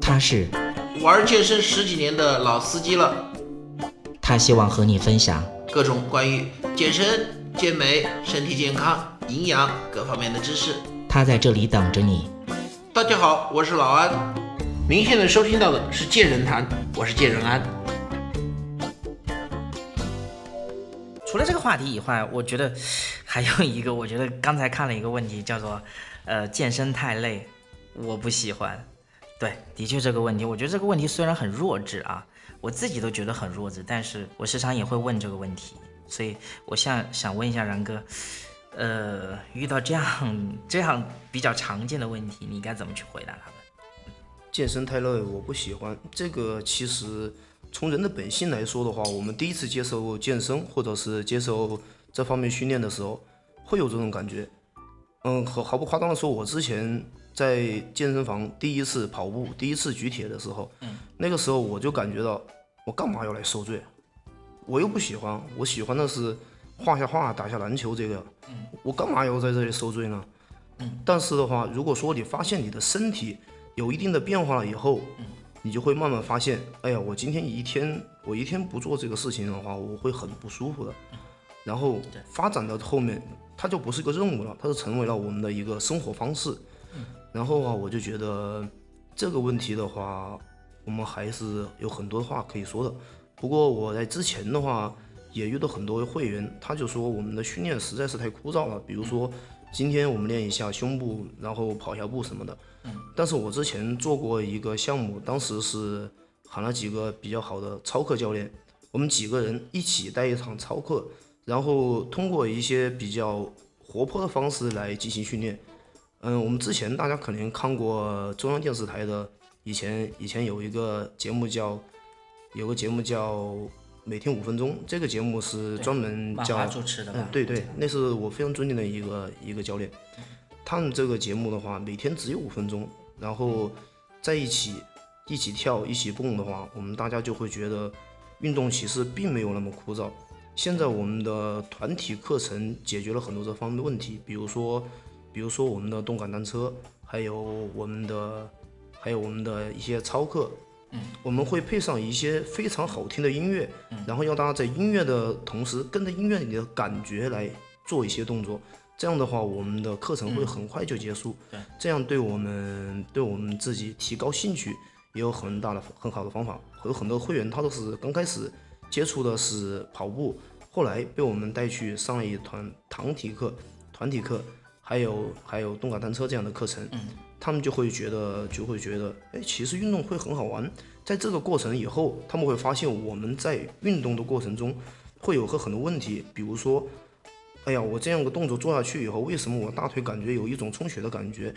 他是玩健身十几年的老司机了，他希望和你分享各种关于健身、健美、身体健康、营养各方面的知识。他在这里等着你。大家好，我是老安，您现在收听到的是健人谈，我是健人安。除了这个话题以外，我觉得还有一个，我觉得刚才看了一个问题，叫做呃健身太累，我不喜欢。对，的确这个问题，我觉得这个问题虽然很弱智啊，我自己都觉得很弱智，但是我时常也会问这个问题，所以我想想问一下然哥，呃，遇到这样这样比较常见的问题，你该怎么去回答他们？健身太累，我不喜欢。这个其实从人的本性来说的话，我们第一次接受健身或者是接受这方面训练的时候，会有这种感觉。嗯，毫毫不夸张的说，我之前。在健身房第一次跑步、第一次举铁的时候，那个时候我就感觉到，我干嘛要来受罪？我又不喜欢，我喜欢的是画下画、打下篮球这个，我干嘛要在这里受罪呢？但是的话，如果说你发现你的身体有一定的变化了以后，你就会慢慢发现，哎呀，我今天一天我一天不做这个事情的话，我会很不舒服的。然后发展到后面，它就不是个任务了，它是成为了我们的一个生活方式。然后啊，我就觉得这个问题的话，我们还是有很多话可以说的。不过我在之前的话，也遇到很多会员，他就说我们的训练实在是太枯燥了。比如说，今天我们练一下胸部，然后跑下步什么的。但是我之前做过一个项目，当时是喊了几个比较好的操课教练，我们几个人一起带一场操课，然后通过一些比较活泼的方式来进行训练。嗯，我们之前大家可能看过中央电视台的，以前以前有一个节目叫，有个节目叫每天五分钟，这个节目是专门教，主持的嗯，对对，那是我非常尊敬的一个一个教练，他们这个节目的话，每天只有五分钟，然后在一起一起跳一起蹦的话，我们大家就会觉得运动其实并没有那么枯燥。现在我们的团体课程解决了很多这方面的问题，比如说。比如说我们的动感单车，还有我们的，还有我们的一些操课，嗯，我们会配上一些非常好听的音乐，嗯，然后要大家在音乐的同时跟着音乐里的感觉来做一些动作，这样的话我们的课程会很快就结束，对，这样对我们对我们自己提高兴趣也有很大的很好的方法。有很多会员他都是刚开始接触的是跑步，后来被我们带去上了一团团体课，团体课。还有还有动感单车这样的课程，他们就会觉得就会觉得，哎，其实运动会很好玩。在这个过程以后，他们会发现我们在运动的过程中会有个很多问题，比如说，哎呀，我这样个动作做下去以后，为什么我大腿感觉有一种充血的感觉？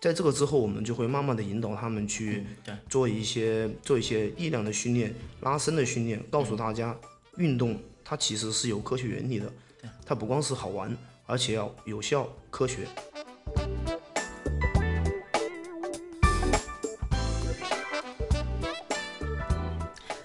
在这个之后，我们就会慢慢的引导他们去做一些做一些力量的训练、拉伸的训练，告诉大家，运动它其实是有科学原理的，它不光是好玩。而且要有效、科学。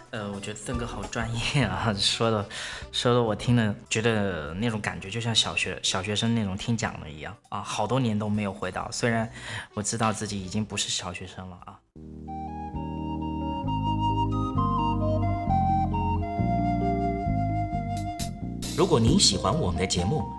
呃，我觉得邓哥好专业啊，说的说的我听了，觉得那种感觉就像小学小学生那种听讲的一样啊，好多年都没有回到，虽然我知道自己已经不是小学生了啊。如果您喜欢我们的节目，